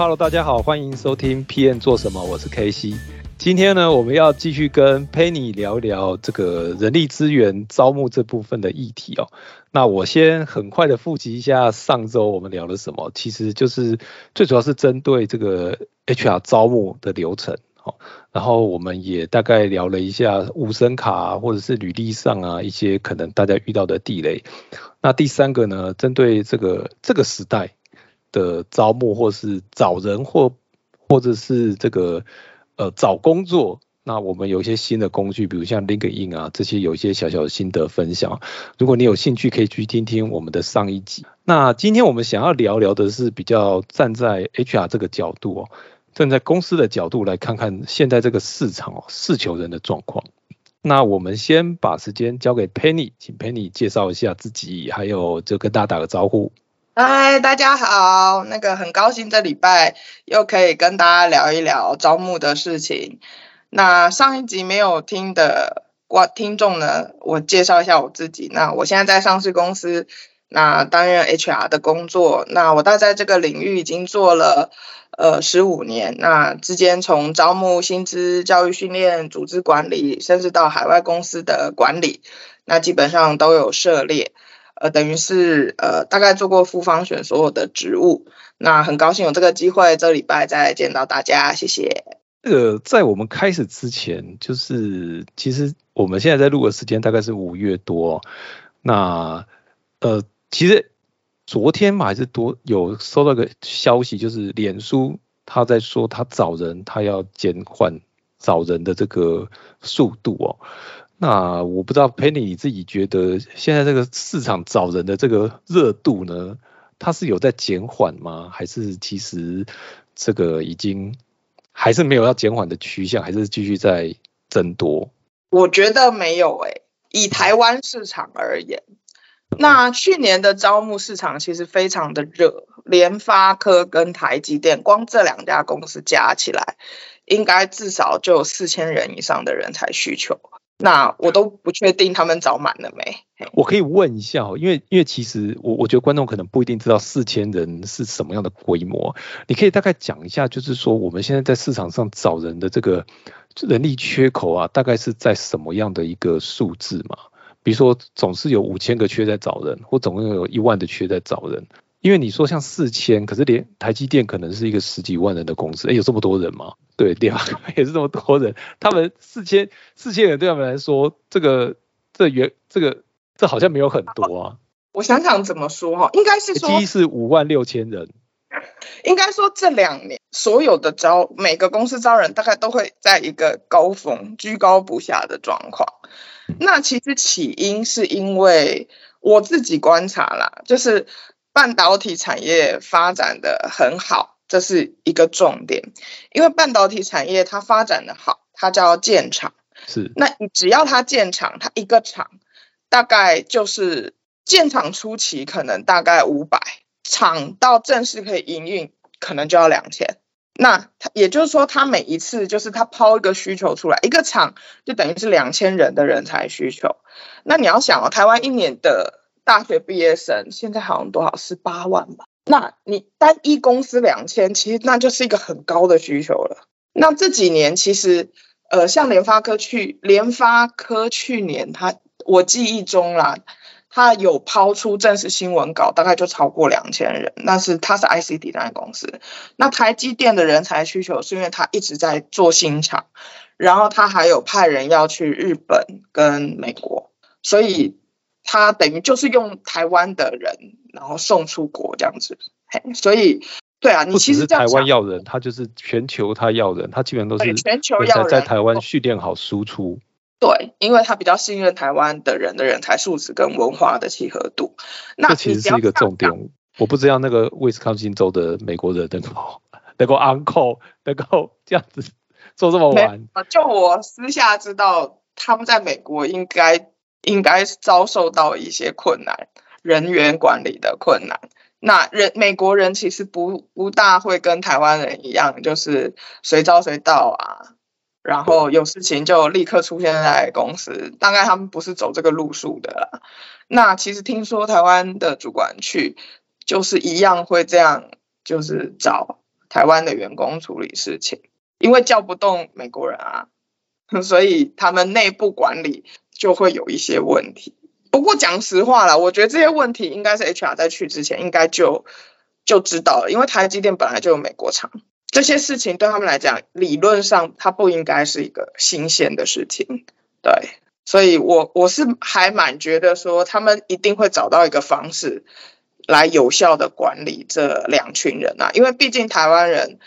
Hello，大家好，欢迎收听 PM 做什么，我是 KC。今天呢，我们要继续跟 Penny 聊一聊这个人力资源招募这部分的议题哦。那我先很快的复习一下上周我们聊了什么，其实就是最主要是针对这个 HR 招募的流程哦。然后我们也大概聊了一下无声卡或者是履历上啊一些可能大家遇到的地雷。那第三个呢，针对这个这个时代。的招募，或是找人，或或者是这个呃找工作，那我们有一些新的工具，比如像 LinkedIn 啊这些，有一些小小的心得分享。如果你有兴趣，可以去听听我们的上一集。那今天我们想要聊聊的是比较站在 HR 这个角度哦，站在公司的角度来看看现在这个市场哦，试求人的状况。那我们先把时间交给 Penny，请 Penny 介绍一下自己，还有就跟大家打个招呼。嗨，大家好，那个很高兴这礼拜又可以跟大家聊一聊招募的事情。那上一集没有听的观听众呢，我介绍一下我自己。那我现在在上市公司，那担任 HR 的工作。那我大概在这个领域已经做了呃十五年。那之间从招募、薪资、教育训练、组织管理，甚至到海外公司的管理，那基本上都有涉猎。呃，等于是呃，大概做过复方选所有的植物，那很高兴有这个机会，这礼拜再见到大家，谢谢。呃，在我们开始之前，就是其实我们现在在录的时间大概是五月多，那呃，其实昨天嘛还是多有收到个消息，就是脸书他在说他找人，他要减缓找人的这个速度哦。那我不知道 Penny 你自己觉得现在这个市场找人的这个热度呢，它是有在减缓吗？还是其实这个已经还是没有要减缓的趋向，还是继续在增多？我觉得没有诶，以台湾市场而言，那去年的招募市场其实非常的热，联发科跟台积电光这两家公司加起来，应该至少就有四千人以上的人才需求。那我都不确定他们找满了没。我可以问一下，因为因为其实我我觉得观众可能不一定知道四千人是什么样的规模，你可以大概讲一下，就是说我们现在在市场上找人的这个人力缺口啊，大概是在什么样的一个数字嘛？比如说总是有五千个缺在找人，或总共有一万的缺在找人。因为你说像四千，可是连台积电可能是一个十几万人的公司，哎，有这么多人吗？对，对吧？也是这么多人，他们四千四千人对他们来说，这个这原这个这好像没有很多啊。我想想怎么说哈，应该是说，一是五万六千人，应该说这两年所有的招每个公司招人，大概都会在一个高峰居高不下的状况。那其实起因是因为我自己观察啦，就是。半导体产业发展的很好，这是一个重点。因为半导体产业它发展的好，它叫建厂。是，那你只要它建厂，它一个厂大概就是建厂初期可能大概五百，厂到正式可以营运可能就要两千。那它也就是说，它每一次就是它抛一个需求出来，一个厂就等于是两千人的人才需求。那你要想哦，台湾一年的。大学毕业生现在好像多少十八万吧？那你单一公司两千，其实那就是一个很高的需求了。那这几年其实，呃，像联发科去联发科去年，他我记忆中啦，他有抛出正式新闻稿，大概就超过两千人。那是他是 IC 底单公司。那台积电的人才需求是因为他一直在做新厂，然后他还有派人要去日本跟美国，所以。他等于就是用台湾的人，然后送出国这样子，所以对啊，你不其实台湾要人，他就是全球他要人，他基本上都是全球要人在台湾训练好输出。对，因为他比较信任台湾的人的人才素质跟文化的契合度。那这其实是一个重点。我不知道那个威斯康星州的美国人能够能够 uncle 能够这样子做这么没晚，呃就我私下知道，他们在美国应该应该遭受到一些困难，人员管理的困难。那人美国人其实不不大会跟台湾人一样，就是随招随到啊，然后有事情就立刻出现在公司。大概他们不是走这个路数的啦。那其实听说台湾的主管去，就是一样会这样，就是找台湾的员工处理事情。因为叫不动美国人啊，所以他们内部管理就会有一些问题。不过讲实话啦，我觉得这些问题应该是 HR 在去之前应该就就知道了，因为台积电本来就有美国厂，这些事情对他们来讲，理论上它不应该是一个新鲜的事情。对，所以我我是还蛮觉得说，他们一定会找到一个方式来有效的管理这两群人啊，因为毕竟台湾人。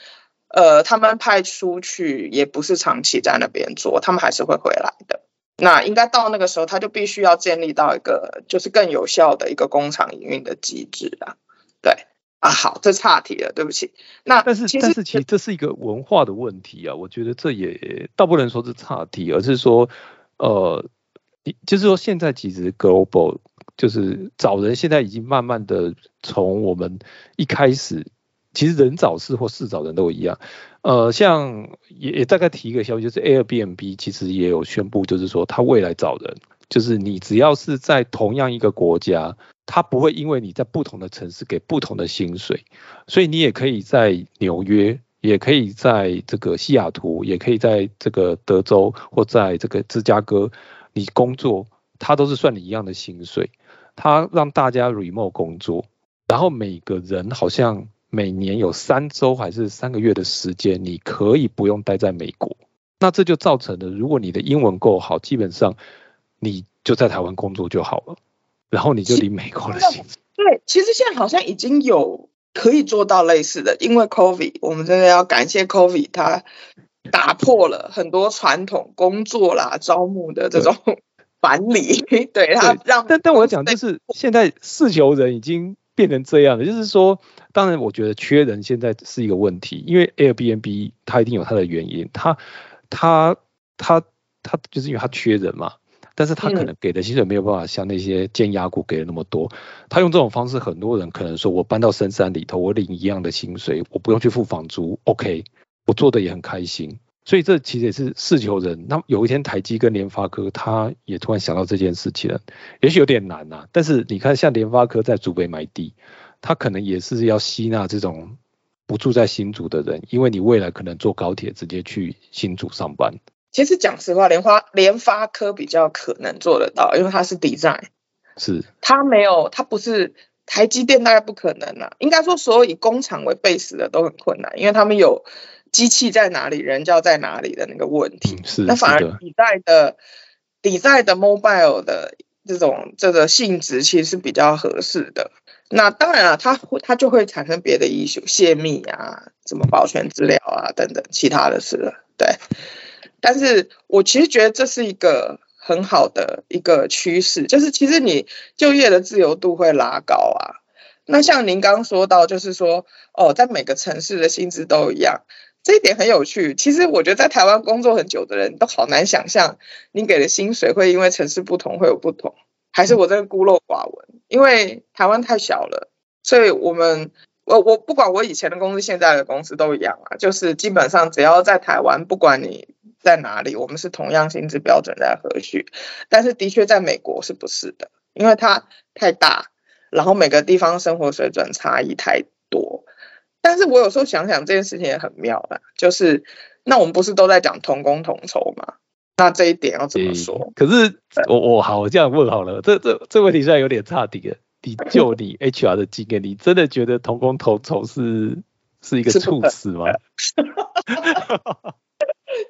呃，他们派出去也不是长期在那边做，他们还是会回来的。那应该到那个时候，他就必须要建立到一个就是更有效的一个工厂营运的机制啊。对啊，好，这岔题了，对不起。那但是其实但是其实这是一个文化的问题啊，我觉得这也倒不能说是岔题，而是说呃，你就是说现在其实 global 就是找人，现在已经慢慢的从我们一开始。其实人找事或事找人都一样，呃，像也也大概提一个消息，就是 Airbnb 其实也有宣布，就是说他未来找人，就是你只要是在同样一个国家，他不会因为你在不同的城市给不同的薪水，所以你也可以在纽约，也可以在这个西雅图，也可以在这个德州或在这个芝加哥，你工作，他都是算你一样的薪水，他让大家 remote 工作，然后每个人好像。每年有三周还是三个月的时间，你可以不用待在美国。那这就造成了，如果你的英文够好，基本上你就在台湾工作就好了，然后你就离美国的薪资。对，其实现在好像已经有可以做到类似的，因为 COVID，我们真的要感谢 COVID，它打破了很多传统工作啦、招募的这种管理。对它让，但但我讲就是现在四球人已经。变成这样的，就是说，当然，我觉得缺人现在是一个问题，因为 Airbnb 它一定有它的原因，它它它它就是因为它缺人嘛，但是它可能给的薪水没有办法像那些尖牙股给的那么多，他用这种方式，很多人可能说我搬到深山里头，我领一样的薪水，我不用去付房租，OK，我做的也很开心，所以这其实也是事求人。那有一天台积跟联发科，他也突然想到这件事情了，也许有点难呐。但是你看，像联发科在竹北买地，他可能也是要吸纳这种不住在新竹的人，因为你未来可能坐高铁直接去新竹上班。其实讲实话，联发联发科比较可能做得到，因为它是 design，是它没有，它不是台积电，大概不可能啊。应该说，所有以工厂为 base 的都很困难，因为他们有。机器在哪里，人就要在哪里的那个问题，是那反而底在的底在的 mobile 的这种这个性质其实是比较合适的。那当然了，它会它就会产生别的 issue，泄密啊，怎么保全资料啊等等其他的事了。对，但是我其实觉得这是一个很好的一个趋势，就是其实你就业的自由度会拉高啊。那像您刚刚说到，就是说哦，在每个城市的薪资都一样。这一点很有趣。其实我觉得在台湾工作很久的人都好难想象，你给的薪水会因为城市不同会有不同，还是我这个孤陋寡闻？因为台湾太小了，所以我们我我不管我以前的公司、现在的公司都一样啊，就是基本上只要在台湾，不管你在哪里，我们是同样薪资标准在核许。但是的确在美国是不是的？因为它太大，然后每个地方生活水准差异太多。但是我有时候想想这件事情也很妙啊，就是那我们不是都在讲同工同酬吗？那这一点要怎么说？可是我我好，我这样问好了，这这这问题虽然有点差底了，你就你 HR 的经验，你真的觉得同工同酬是是一个猝死吗？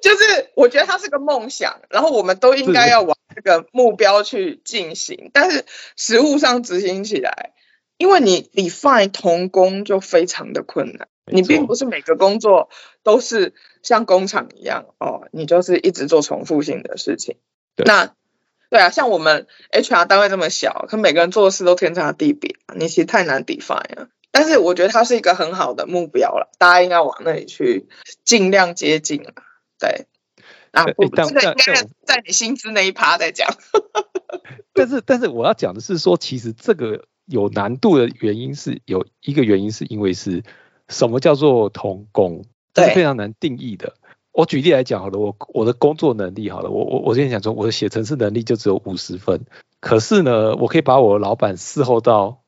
就是我觉得它是个梦想，然后我们都应该要往这个目标去进行，但是实物上执行起来。因为你 define 同工就非常的困难，你并不是每个工作都是像工厂一样哦，你就是一直做重复性的事情。那对啊，像我们 HR 单位这么小，可每个人做的事都天差地别，你其实太难 define 了。但是我觉得它是一个很好的目标了，大家应该往那里去尽量接近了。对，啊，这个应该在你薪资那一趴再讲。但是，但是我要讲的是说，其实这个有难度的原因是有一个原因是因为是什么叫做童工，是非常难定义的。我举例来讲好了，我我的工作能力好了，我我我跟你讲说，我的写程式能力就只有五十分，可是呢，我可以把我的老板伺候到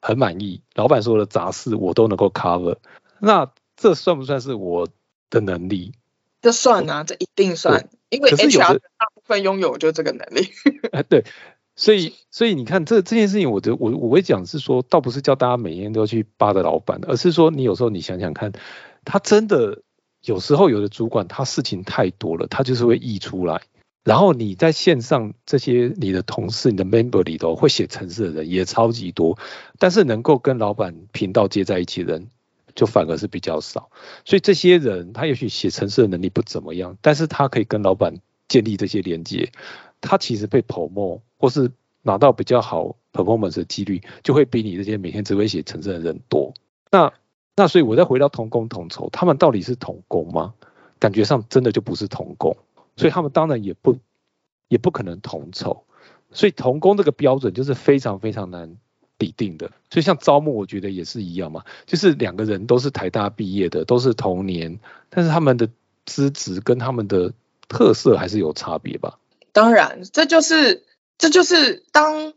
很满意，老板说的杂事我都能够 cover，那这算不算是我的能力？这算啊，这一定算，因为 HR 大部分拥有就这个能力。哎，对，所以所以你看这这件事情，我的我我会讲是说，倒不是叫大家每天都要去扒着老板，而是说你有时候你想想看，他真的。有时候有的主管他事情太多了，他就是会溢出来。然后你在线上这些你的同事、你的 member 里头会写程式的人也超级多，但是能够跟老板频道接在一起的人就反而是比较少。所以这些人他也许写程式的能力不怎么样，但是他可以跟老板建立这些连接，他其实被 promo 或是拿到比较好 performance 的几率就会比你这些每天只会写程式的人多。那那所以，我再回到同工同酬，他们到底是同工吗？感觉上真的就不是同工，所以他们当然也不也不可能同酬。所以同工这个标准就是非常非常难抵定的。所以像招募，我觉得也是一样嘛，就是两个人都是台大毕业的，都是同年，但是他们的资质跟他们的特色还是有差别吧？当然，这就是这就是当。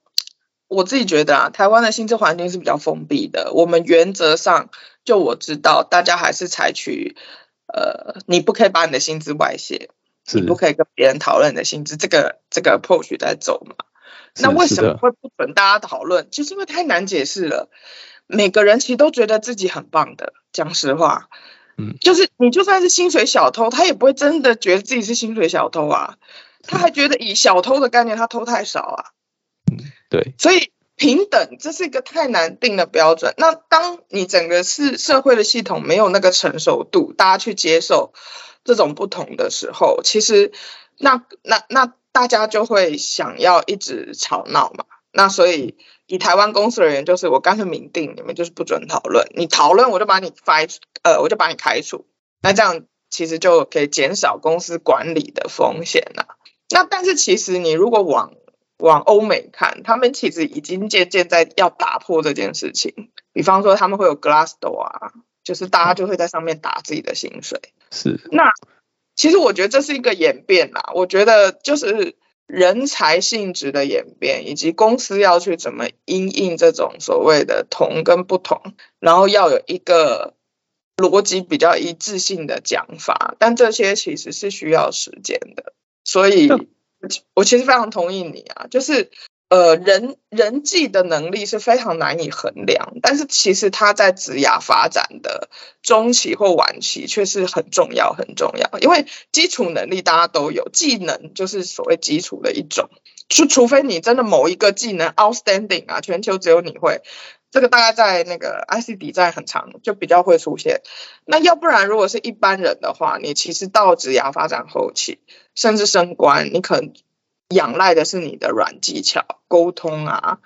我自己觉得啊，台湾的薪资环境是比较封闭的。我们原则上，就我知道，大家还是采取，呃，你不可以把你的薪资外泄，你不可以跟别人讨论你的薪资，这个这个 approach 在走嘛。那为什么会不准大家讨论？就是因为太难解释了。每个人其实都觉得自己很棒的，讲实话，嗯，就是你就算是薪水小偷，他也不会真的觉得自己是薪水小偷啊，他还觉得以小偷的概念，他偷太少啊。对，所以平等这是一个太难定的标准。那当你整个是社会的系统没有那个成熟度，大家去接受这种不同的时候，其实那那那大家就会想要一直吵闹嘛。那所以以台湾公司而言，就是我干脆明定，你们就是不准讨论，你讨论我就把你 fire，呃，我就把你开除。那这样其实就可以减少公司管理的风险了。那但是其实你如果往往欧美看，他们其实已经渐渐在要打破这件事情。比方说，他们会有 Glassdoor 啊，就是大家就会在上面打自己的薪水。是。那其实我觉得这是一个演变啦。我觉得就是人才性质的演变，以及公司要去怎么因应这种所谓的同跟不同，然后要有一个逻辑比较一致性的讲法。但这些其实是需要时间的，所以。我其实非常同意你啊，就是呃人人际的能力是非常难以衡量，但是其实他在职涯发展的中期或晚期却是很重要很重要，因为基础能力大家都有，技能就是所谓基础的一种，就除非你真的某一个技能 outstanding 啊，全球只有你会。这个大概在那个 IC 底在很长，就比较会出现。那要不然，如果是一般人的话，你其实到职涯发展后期，甚至升官，你可能仰赖的是你的软技巧、沟通啊、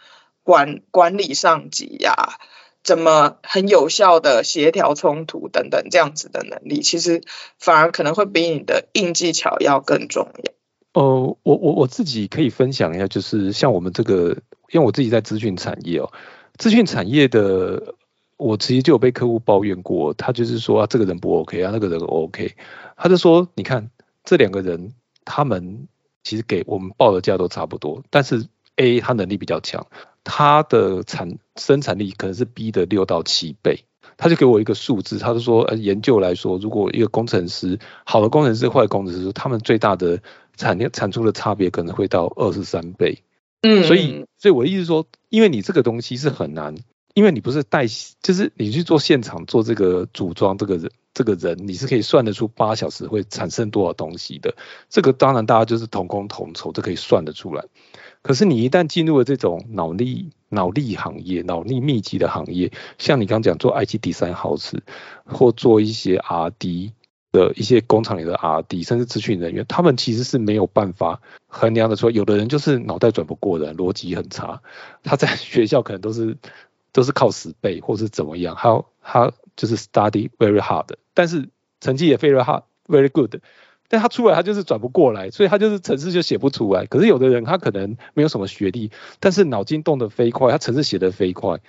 管管理上级呀，怎么很有效的协调冲突等等这样子的能力，其实反而可能会比你的硬技巧要更重要。哦，我我我自己可以分享一下，就是像我们这个，因为我自己在资讯产业哦。资讯产业的，我其实就有被客户抱怨过，他就是说啊，这个人不 OK 啊，那个人 OK，他就说，你看这两个人，他们其实给我们报的价都差不多，但是 A 他能力比较强，他的产生产力可能是 B 的六到七倍，他就给我一个数字，他就说，呃，研究来说，如果一个工程师，好的工程师、坏的工程师，他们最大的产量产出的差别可能会到二十三倍。嗯，所以，所以我的意思说，因为你这个东西是很难，因为你不是带，就是你去做现场做这个组装这个人这个人，你是可以算得出八小时会产生多少东西的。这个当然大家就是同工同酬，这可以算得出来。可是你一旦进入了这种脑力脑力行业、脑力密集的行业，像你刚讲做 IT design house 或做一些 RD 的一些工厂里的 RD，甚至咨询人员，他们其实是没有办法衡量的说，有的人就是脑袋转不过的，逻辑很差，他在 学校可能都是都是靠死背或是怎么样，他他就是 study very hard，但是成绩也 very hard very good。但他出来，他就是转不过来，所以他就是程式就写不出来。可是有的人他可能没有什么学历，但是脑筋动得飞快，他程式写得飞快，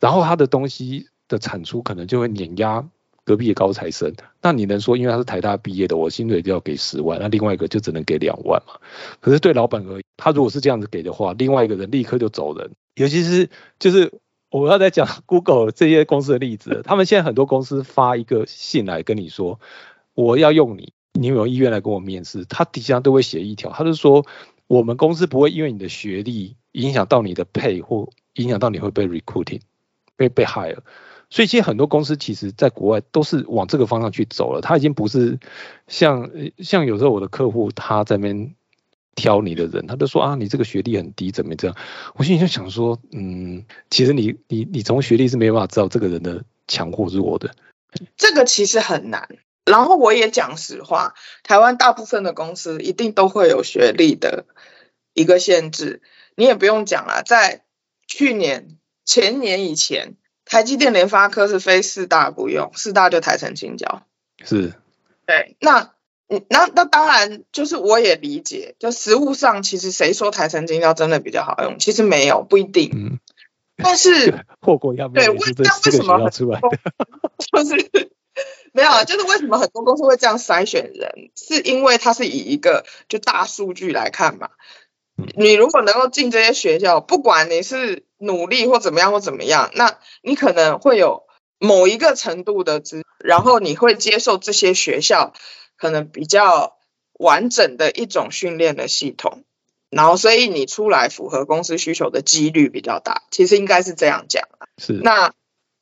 然后他的东西的产出可能就会碾压隔壁的高材生。那你能说，因为他是台大毕业的，我薪水就要给十万，那另外一个就只能给两万嘛？可是对老板而言，他如果是这样子给的话，另外一个人立刻就走人。尤其是就是我要在讲 Google 这些公司的例子，他们现在很多公司发一个信来跟你说，我要用你。你有没有意愿来跟我面试？他底下都会写一条，他就说我们公司不会因为你的学历影响到你的配或影响到你会被 recruiting 被被 hire。所以其实很多公司其实在国外都是往这个方向去走了。他已经不是像像有时候我的客户他在那边挑你的人，他就说啊你这个学历很低，怎么这样？我心里就想说，嗯，其实你你你从学历是没办法知道这个人的强或弱的。这个其实很难。然后我也讲实话，台湾大部分的公司一定都会有学历的一个限制。你也不用讲了，在去年、前年以前，台积电、联发科是非四大不用，四大就台城、青椒。是，对。那，那那当然就是我也理解，就实物上其实谁说台城、青椒真的比较好用？其实没有，不一定。嗯。但是 货过要对，为那为什么出来？就是。没有啊，就是为什么很多公司会这样筛选人，是因为它是以一个就大数据来看嘛。你如果能够进这些学校，不管你是努力或怎么样或怎么样，那你可能会有某一个程度的知，然后你会接受这些学校可能比较完整的一种训练的系统，然后所以你出来符合公司需求的几率比较大。其实应该是这样讲是那。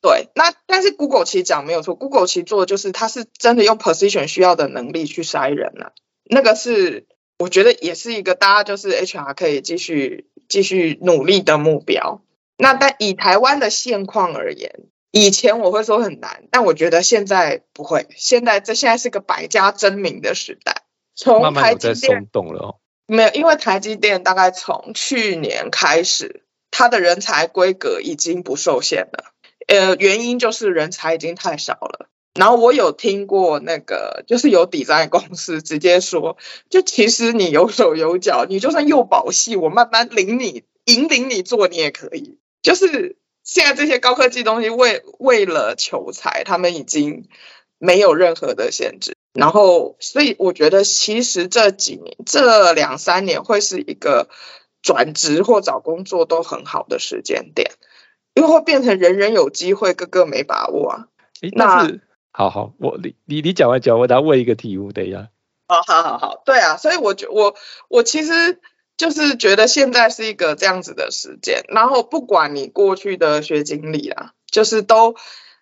对，那但是 Google 其实讲没有错，Google 其实做的就是它是真的用 position 需要的能力去筛人了，那个是我觉得也是一个大家就是 HR 可以继续继续努力的目标。那但以台湾的现况而言，以前我会说很难，但我觉得现在不会，现在这现在是个百家争鸣的时代。从台积电动了哦，没有，因为台积电大概从去年开始，它的人才规格已经不受限了。呃，原因就是人才已经太少了。然后我有听过那个，就是有底在公司直接说，就其实你有手有脚，你就算幼保系，我慢慢领你引领你做，你也可以。就是现在这些高科技东西，为为了求财，他们已经没有任何的限制。然后，所以我觉得其实这几年这两三年会是一个转职或找工作都很好的时间点。因为会变成人人有机会，个个没把握啊。那好好，我你你你讲完讲，我再问一个题目，等一下。哦，好好好，对啊，所以我觉我我其实就是觉得现在是一个这样子的时间，然后不管你过去的学经历啊，就是都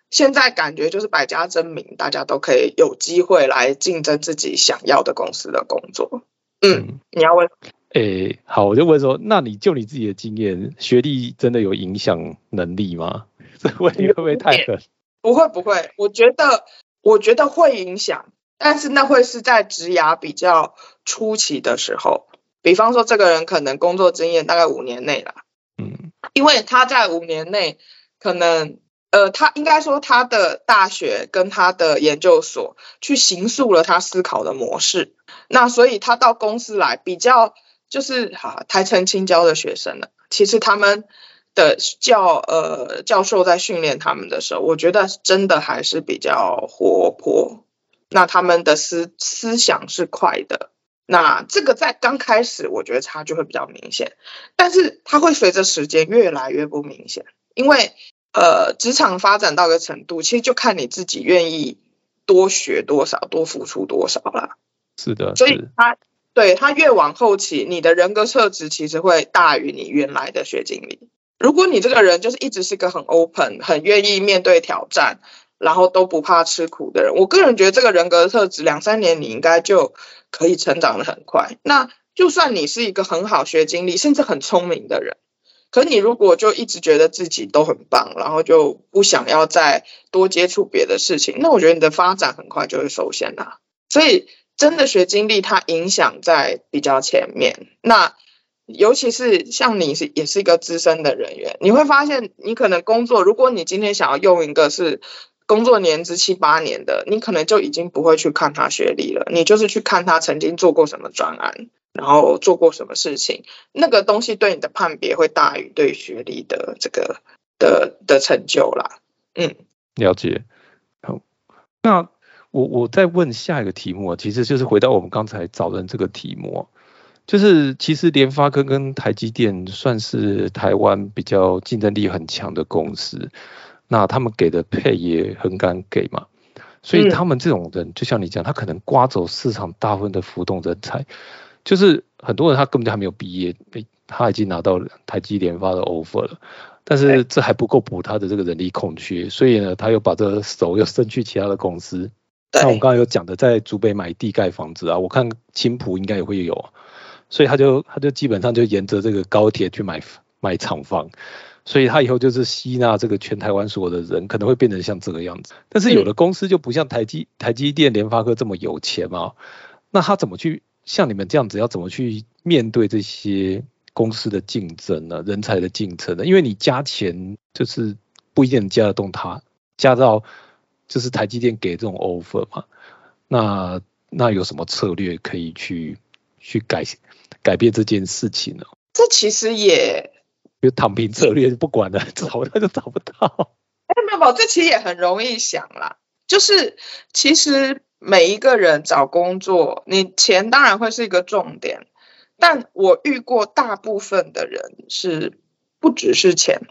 现在感觉就是百家争鸣，大家都可以有机会来竞争自己想要的公司的工作。嗯，你要问？诶，好，我就问说，那你就你自己的经验，学历真的有影响能力吗？这问题会不会太狠？不会不会，我觉得我觉得会影响，但是那会是在职涯比较初期的时候，比方说这个人可能工作经验大概五年内啦，嗯，因为他在五年内可能呃，他应该说他的大学跟他的研究所去形塑了他思考的模式，那所以他到公司来比较。就是哈台城青椒的学生了，其实他们的教呃教授在训练他们的时候，我觉得真的还是比较活泼。那他们的思思想是快的，那这个在刚开始我觉得差距会比较明显，但是它会随着时间越来越不明显，因为呃职场发展到一个程度，其实就看你自己愿意多学多少，多付出多少了。是的，所以他。对他越往后期，你的人格特质其实会大于你原来的学经历。如果你这个人就是一直是个很 open、很愿意面对挑战，然后都不怕吃苦的人。我个人觉得这个人格特质两三年你应该就可以成长的很快。那就算你是一个很好学经历，甚至很聪明的人，可你如果就一直觉得自己都很棒，然后就不想要再多接触别的事情，那我觉得你的发展很快就会受限啦。所以真的学经历，它影响在比较前面。那尤其是像你是也是一个资深的人员，你会发现你可能工作，如果你今天想要用一个是工作年资七八年的，你可能就已经不会去看他学历了，你就是去看他曾经做过什么专案。然后做过什么事情，那个东西对你的判别会大于对学历的这个的的成就啦。嗯，了解。好，那我我再问下一个题目啊，其实就是回到我们刚才找人这个题目，就是其实联发科跟台积电算是台湾比较竞争力很强的公司，那他们给的配也很敢给嘛，所以他们这种人，就像你讲，他可能刮走市场大部分的浮动人才。就是很多人他根本就还没有毕业，他已经拿到台积联发的 offer 了，但是这还不够补他的这个人力空缺，所以呢，他又把这个手又伸去其他的公司。那我们刚刚有讲的，在竹北买地盖房子啊，我看青浦应该也会有，所以他就他就基本上就沿着这个高铁去买买厂房，所以他以后就是吸纳这个全台湾所有的人，可能会变成像这个样子。但是有的公司就不像台积台积电、联发科这么有钱嘛，那他怎么去？像你们这样子要怎么去面对这些公司的竞争呢？人才的竞争呢？因为你加钱就是不一定加得动他，加到就是台积电给这种 offer 嘛。那那有什么策略可以去去改改变这件事情呢？这其实也有躺平策略，不管了，找他就找不到。哎，没有，这其实也很容易想啦，就是其实。每一个人找工作，你钱当然会是一个重点，但我遇过大部分的人是不只是钱，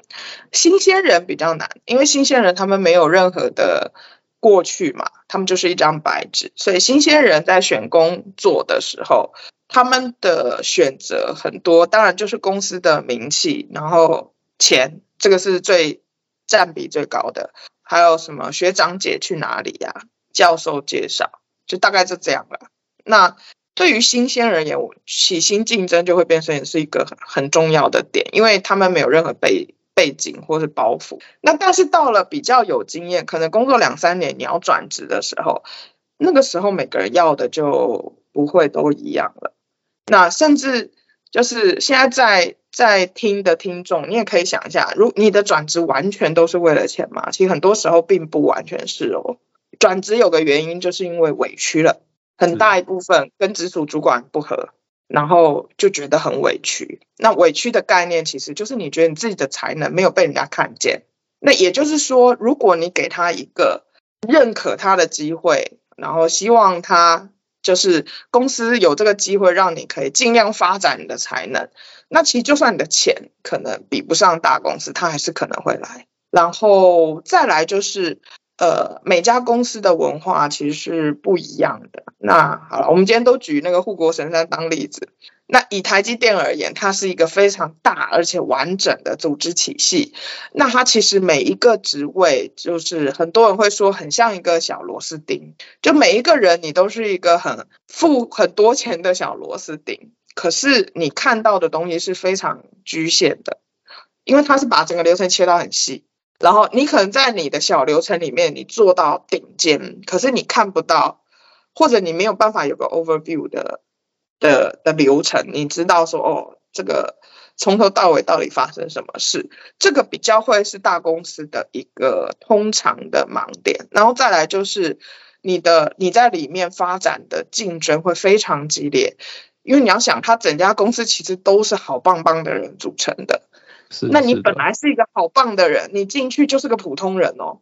新鲜人比较难，因为新鲜人他们没有任何的过去嘛，他们就是一张白纸，所以新鲜人在选工作的时候，他们的选择很多，当然就是公司的名气，然后钱，这个是最占比最高的，还有什么学长姐去哪里呀？教授介绍，就大概就这样了。那对于新鲜人而言，起薪竞争就会变成是一个很很重要的点，因为他们没有任何背背景或是包袱。那但是到了比较有经验，可能工作两三年，你要转职的时候，那个时候每个人要的就不会都一样了。那甚至就是现在在在听的听众，你也可以想一下，如你的转职完全都是为了钱吗？其实很多时候并不完全是哦。转职有个原因，就是因为委屈了，很大一部分跟直属主管不合，然后就觉得很委屈。那委屈的概念，其实就是你觉得你自己的才能没有被人家看见。那也就是说，如果你给他一个认可他的机会，然后希望他就是公司有这个机会让你可以尽量发展你的才能，那其实就算你的钱可能比不上大公司，他还是可能会来。然后再来就是。呃，每家公司的文化其实是不一样的。那好了，我们今天都举那个护国神山当例子。那以台积电而言，它是一个非常大而且完整的组织体系。那它其实每一个职位，就是很多人会说很像一个小螺丝钉，就每一个人你都是一个很付很多钱的小螺丝钉。可是你看到的东西是非常局限的，因为它是把整个流程切到很细。然后你可能在你的小流程里面，你做到顶尖，可是你看不到，或者你没有办法有个 overview 的的的流程，你知道说哦，这个从头到尾到底发生什么事，这个比较会是大公司的一个通常的盲点。然后再来就是你的你在里面发展的竞争会非常激烈，因为你要想，他整家公司其实都是好棒棒的人组成的。那你本来是一个好棒的人，你进去就是个普通人哦。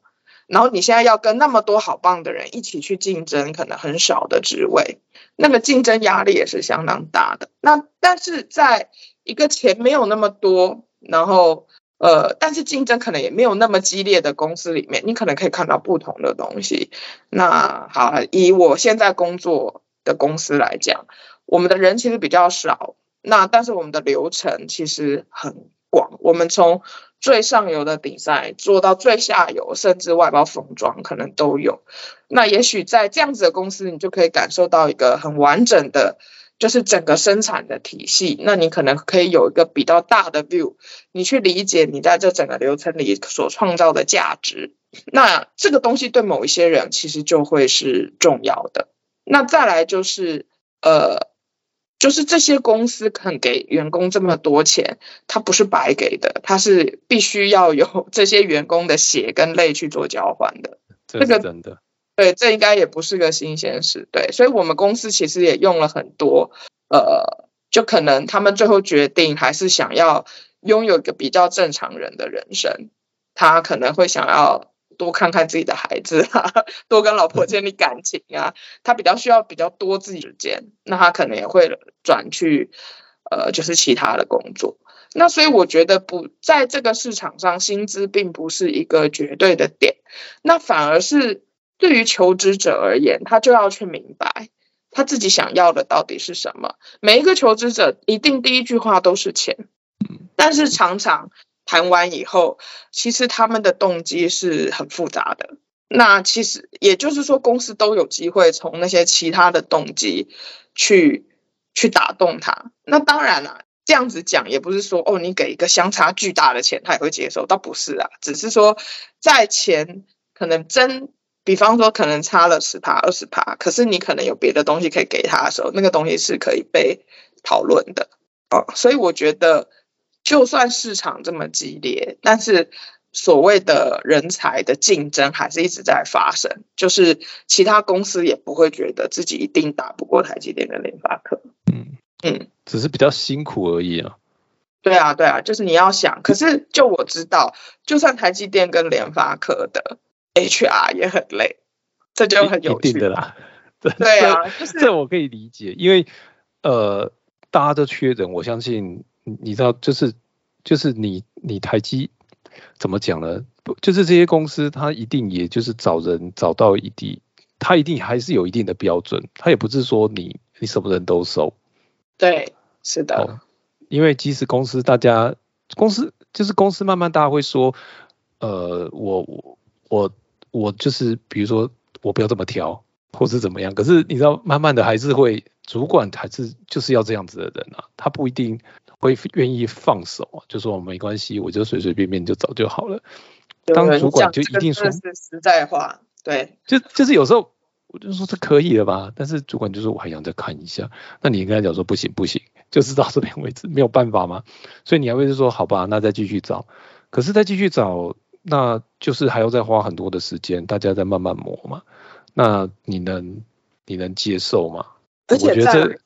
然后你现在要跟那么多好棒的人一起去竞争，可能很少的职位，那个竞争压力也是相当大的。那但是在一个钱没有那么多，然后呃，但是竞争可能也没有那么激烈的公司里面，你可能可以看到不同的东西。那好，以我现在工作的公司来讲，我们的人其实比较少，那但是我们的流程其实很。广，我们从最上游的比赛做到最下游，甚至外包封装可能都有。那也许在这样子的公司，你就可以感受到一个很完整的，就是整个生产的体系。那你可能可以有一个比较大的 view，你去理解你在这整个流程里所创造的价值。那这个东西对某一些人其实就会是重要的。那再来就是呃。就是这些公司肯给员工这么多钱，他不是白给的，他是必须要有这些员工的血跟泪去做交换的。这个真的，对，这应该也不是个新鲜事。对，所以我们公司其实也用了很多，呃，就可能他们最后决定还是想要拥有一个比较正常人的人生，他可能会想要。多看看自己的孩子啊，多跟老婆建立感情啊，他比较需要比较多自己时间，那他可能也会转去呃，就是其他的工作。那所以我觉得不在这个市场上，薪资并不是一个绝对的点，那反而是对于求职者而言，他就要去明白他自己想要的到底是什么。每一个求职者一定第一句话都是钱，但是常常。谈完以后，其实他们的动机是很复杂的。那其实也就是说，公司都有机会从那些其他的动机去去打动他。那当然了，这样子讲也不是说哦，你给一个相差巨大的钱他也会接受，倒不是啊。只是说在钱可能真，比方说可能差了十趴二十趴，可是你可能有别的东西可以给他的时候，那个东西是可以被讨论的哦。所以我觉得。就算市场这么激烈，但是所谓的人才的竞争还是一直在发生。就是其他公司也不会觉得自己一定打不过台积电跟联发科。嗯嗯，只是比较辛苦而已啊。对啊对啊，就是你要想，可是就我知道，就算台积电跟联发科的 HR 也很累，这就很有趣的啦。对啊，就是这我可以理解，因为呃，大家都缺人，我相信。你知道，就是就是你你台积怎么讲呢？不，就是这些公司，它一定也就是找人找到一定，它一定还是有一定的标准，它也不是说你你什么人都收。对，是的。因为即使公司大家公司就是公司慢慢大家会说，呃，我我我我就是比如说我不要这么挑，或是怎么样。可是你知道，慢慢的还是会主管还是就是要这样子的人啊，他不一定。会愿意放手啊，就说没关系，我就随随便便就走就好了。当主管就一定说实在话，对，就就是有时候我就说这可以了吧，但是主管就说我还想再看一下，那你跟他讲说不行不行，就是到这边为止，没有办法吗？所以你还会是说好吧，那再继续找，可是再继续找，那就是还要再花很多的时间，大家再慢慢磨嘛，那你能你能接受吗？而且这。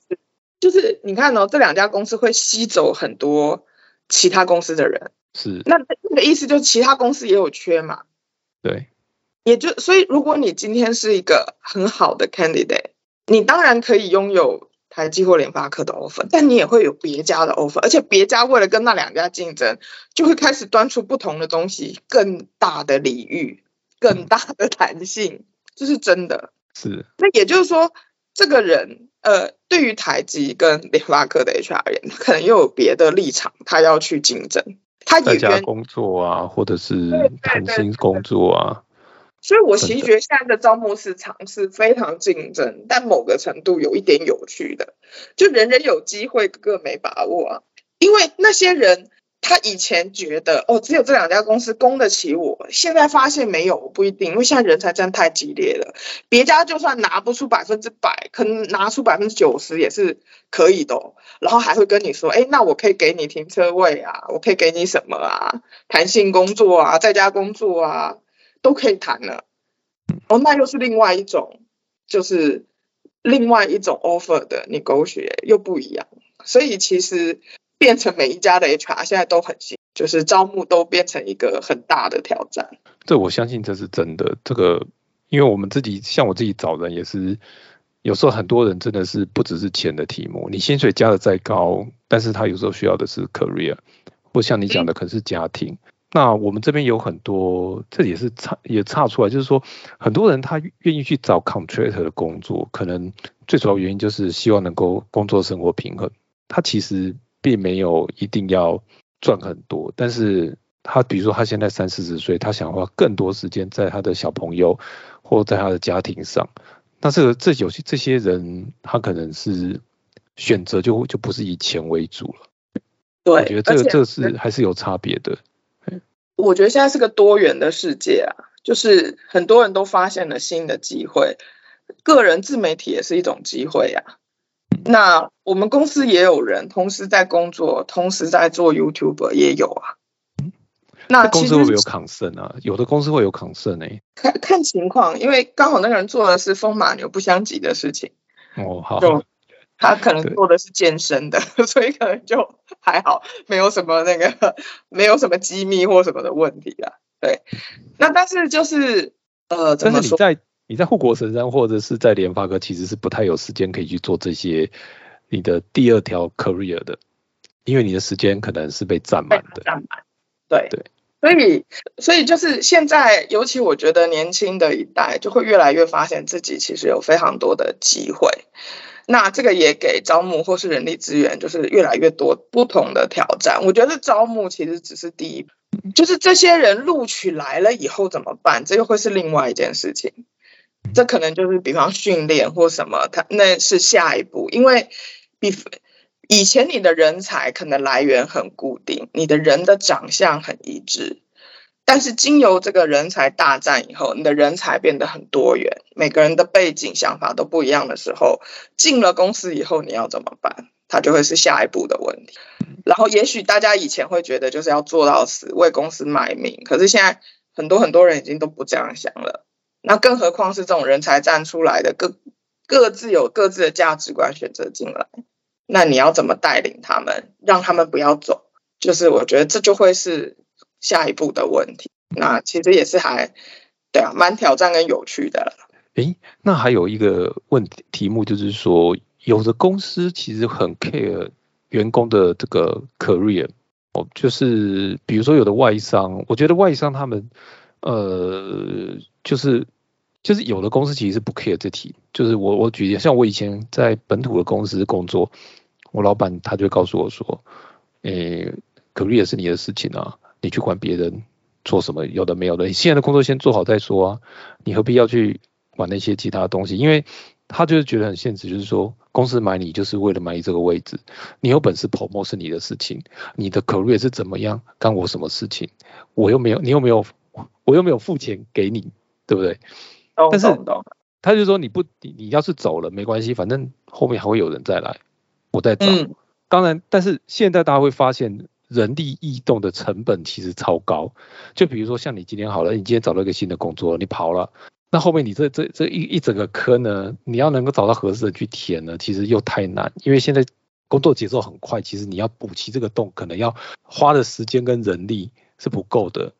就是你看哦，这两家公司会吸走很多其他公司的人，是那那个意思，就是其他公司也有缺嘛？对，也就所以，如果你今天是一个很好的 candidate，你当然可以拥有台积或联发科的 offer，但你也会有别家的 offer，而且别家为了跟那两家竞争，就会开始端出不同的东西，更大的礼遇，更大的弹性，这是真的。是，那也就是说，这个人。呃，对于台积跟联发科的 HR 而言，他可能又有别的立场，他要去竞争，他在家工作啊，或者是谈薪工作啊。所以，我其实觉得现在的招募市场是非常竞争，但某个程度有一点有趣的，就人人有机会，个个没把握啊，因为那些人。他以前觉得哦，只有这两家公司供得起我，现在发现没有，我不一定，因为现在人才战太激烈了。别家就算拿不出百分之百，可能拿出百分之九十也是可以的。然后还会跟你说，哎，那我可以给你停车位啊，我可以给你什么啊，弹性工作啊，在家工作啊，都可以谈了。哦，那又是另外一种，就是另外一种 offer 的你狗血又不一样。所以其实。变成每一家的 HR 现在都很新，就是招募都变成一个很大的挑战。这我相信这是真的。这个，因为我们自己像我自己找人也是，有时候很多人真的是不只是钱的题目。你薪水加的再高，但是他有时候需要的是 career，或像你讲的可能是家庭。那我们这边有很多，这也是差也差出来，就是说很多人他愿意去找 contract 的工作，可能最主要原因就是希望能够工作生活平衡。他其实。并没有一定要赚很多，但是他比如说他现在三四十岁，他想花更多时间在他的小朋友或在他的家庭上，那这个这有些这些人他可能是选择就就不是以钱为主了。对，我觉得这个这是还是有差别的。我觉得现在是个多元的世界啊，就是很多人都发现了新的机会，个人自媒体也是一种机会呀。那我们公司也有人同时在工作，同时在做 YouTube 也有啊。那公司会不会有抗胜啊？有的公司会有抗胜诶。看看情况，因为刚好那个人做的是风马牛不相及的事情。哦，好。他可能做的是健身的，所以可能就还好，没有什么那个，没有什么机密或什么的问题啦。对，那但是就是呃，但是你在你在护国神山或者是在联发科，其实是不太有时间可以去做这些你的第二条 career 的，因为你的时间可能是被占满的。占满。对对，所以所以就是现在，尤其我觉得年轻的一代就会越来越发现自己其实有非常多的机会。那这个也给招募或是人力资源，就是越来越多不同的挑战。我觉得招募其实只是第一，就是这些人录取来了以后怎么办？这又会是另外一件事情。这可能就是比方训练或什么，他那是下一步。因为比以前你的人才可能来源很固定，你的人的长相很一致。但是经由这个人才大战以后，你的人才变得很多元，每个人的背景想法都不一样的时候，进了公司以后你要怎么办？它就会是下一步的问题。然后也许大家以前会觉得就是要做到死，为公司卖命，可是现在很多很多人已经都不这样想了。那更何况是这种人才站出来的，各各自有各自的价值观选择进来，那你要怎么带领他们，让他们不要走？就是我觉得这就会是。下一步的问题，那其实也是还对啊，蛮挑战跟有趣的。诶，那还有一个问题题目就是说，有的公司其实很 care 员工的这个 career 哦，就是比如说有的外商，我觉得外商他们呃，就是就是有的公司其实是不 care 这题，就是我我举例，像我以前在本土的公司工作，我老板他就告诉我说，诶，career 是你的事情啊。你去管别人做什么，有的没有的，你现在的工作先做好再说啊，你何必要去管那些其他东西？因为他就是觉得很现实，就是说公司买你就是为了买你这个位置，你有本事 promo 是你的事情，你的 career 是怎么样，干我什么事情？我又没有，你又没有，我又没有付钱给你，对不对？但是他就说你不，你你要是走了没关系，反正后面还会有人再来，我再找。当然，但是现在大家会发现。人力异动的成本其实超高，就比如说像你今天好了，你今天找到一个新的工作，你跑了，那后面你这这这一一整个坑呢，你要能够找到合适的去填呢，其实又太难，因为现在工作节奏很快，其实你要补齐这个洞，可能要花的时间跟人力是不够的。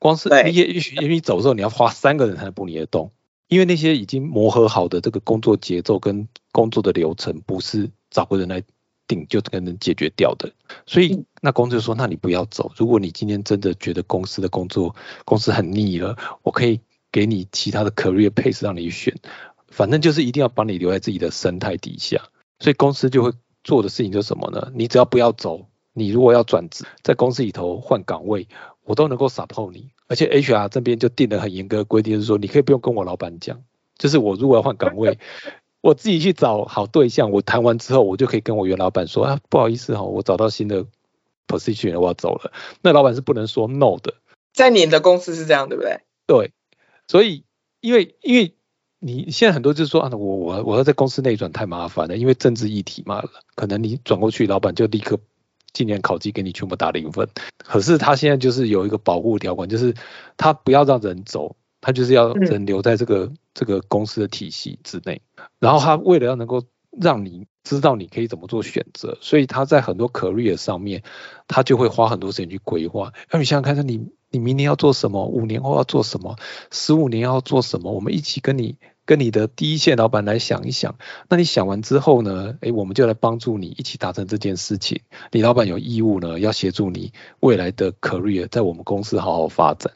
光是你也也许因为你走的时候，你要花三个人才能补你的洞，因为那些已经磨合好的这个工作节奏跟工作的流程，不是找个人来。顶就可能解决掉的，所以那公司就说：“那你不要走。如果你今天真的觉得公司的工作公司很腻了，我可以给你其他的 career pace 让你选。反正就是一定要把你留在自己的生态底下。所以公司就会做的事情就是什么呢？你只要不要走，你如果要转职，在公司里头换岗位，我都能够 support 你。而且 HR 这边就定了很严格的规定，是说你可以不用跟我老板讲，就是我如果要换岗位。”我自己去找好对象，我谈完之后，我就可以跟我原老板说啊，不好意思哈，我找到新的 position 了，我要走了。那老板是不能说 no 的，在你的公司是这样，对不对？对，所以因为因为你现在很多就是说啊，我我我要在公司内转太麻烦了，因为政治议题嘛，可能你转过去，老板就立刻今年考绩给你全部打零分。可是他现在就是有一个保护条款，就是他不要让人走。他就是要人留在这个这个公司的体系之内，然后他为了要能够让你知道你可以怎么做选择，所以他在很多 career 上面，他就会花很多时间去规划。那你想想看，你你明年要做什么？五年后要做什么？十五年要做什么？我们一起跟你跟你的第一线老板来想一想。那你想完之后呢？诶，我们就来帮助你一起达成这件事情。你老板有义务呢，要协助你未来的 career 在我们公司好好发展。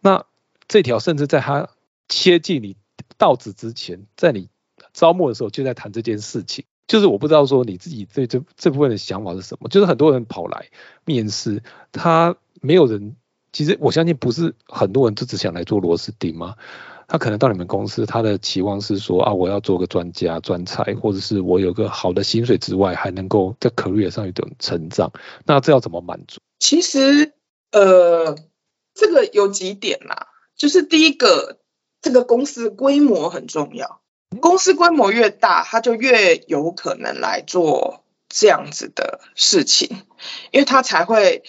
那这条甚至在他切进你到职之前，在你招募的时候就在谈这件事情。就是我不知道说你自己对这这部分的想法是什么？就是很多人跑来面试，他没有人，其实我相信不是很多人就只想来做螺丝钉吗？他可能到你们公司，他的期望是说啊，我要做个专家专才，或者是我有个好的薪水之外，还能够在 career 上有点成长。那这要怎么满足？其实呃，这个有几点啦，就是第一个，这个公司规模很重要。公司规模越大，他就越有可能来做这样子的事情，因为他才会，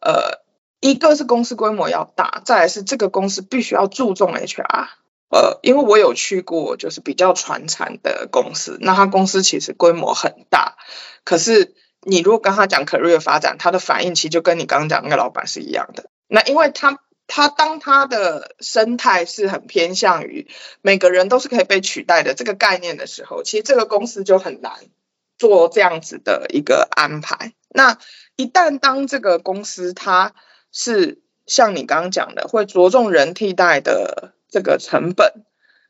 呃，一个是公司规模要大，再来是这个公司必须要注重 HR，呃，因为我有去过就是比较传产的公司，那他公司其实规模很大，可是你如果跟他讲 career 发展，他的反应其实就跟你刚刚讲那个老板是一样的，那因为他。他当他的生态是很偏向于每个人都是可以被取代的这个概念的时候，其实这个公司就很难做这样子的一个安排。那一旦当这个公司它是像你刚刚讲的，会着重人替代的这个成本